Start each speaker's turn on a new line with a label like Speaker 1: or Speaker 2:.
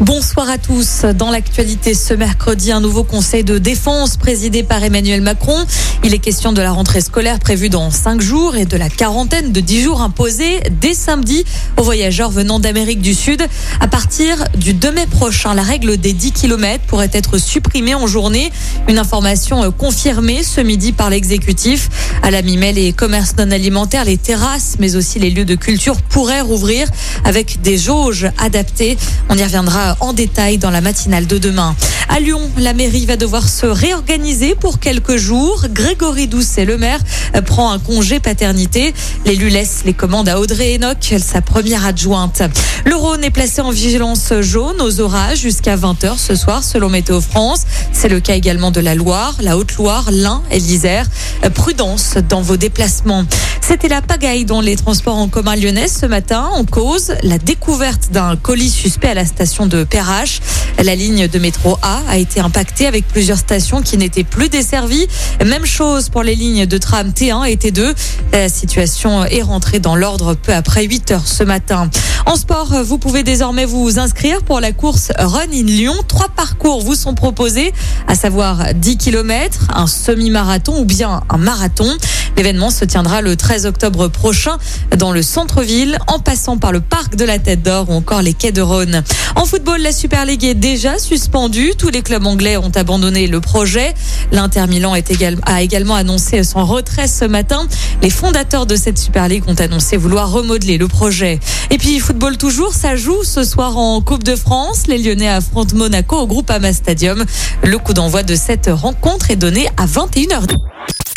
Speaker 1: Bonsoir à tous. Dans l'actualité ce mercredi, un nouveau conseil de défense présidé par Emmanuel Macron. Il est question de la rentrée scolaire prévue dans cinq jours et de la quarantaine de dix jours imposée dès samedi aux voyageurs venant d'Amérique du Sud. À partir du 2 mai prochain, la règle des 10 km pourrait être supprimée en journée. Une information confirmée ce midi par l'exécutif. À la mi-mai, les commerces non alimentaires, les terrasses, mais aussi les lieux de culture pourraient rouvrir avec des jauges adaptées. On y reviendra en détail dans la matinale de demain. À Lyon, la mairie va devoir se réorganiser pour quelques jours. Grégory Doucet, le maire, prend un congé paternité. L'élu laisse les commandes à Audrey Enoch, sa première adjointe. Le Rhône est placé en vigilance jaune aux orages jusqu'à 20h ce soir selon Météo France. C'est le cas également de la Loire, la Haute-Loire, l'Ain et l'Isère. Prudence dans vos déplacements. C'était la pagaille dans les transports en commun lyonnais ce matin en cause la découverte d'un colis suspect à la station de Perrache. La ligne de métro A a été impactée avec plusieurs stations qui n'étaient plus desservies. Même chose pour les lignes de tram T1 et T2. La situation est rentrée dans l'ordre peu après 8 heures ce matin. En sport, vous pouvez désormais vous inscrire pour la course Run in Lyon. Trois parcours vous sont proposés, à savoir 10 km, un semi-marathon ou bien un marathon. L'événement se tiendra le 13 octobre prochain dans le centre-ville, en passant par le parc de la Tête d'Or ou encore les quais de Rhône. En football, la Super League est déjà suspendue. Tous les clubs anglais ont abandonné le projet. L'Inter Milan a également annoncé son retrait ce matin. Les fondateurs de cette Super League ont annoncé vouloir remodeler le projet. Et puis, football toujours, ça joue ce soir en Coupe de France. Les Lyonnais affrontent Monaco au groupe Ama Stadium. Le coup d'envoi de cette rencontre est donné à 21h.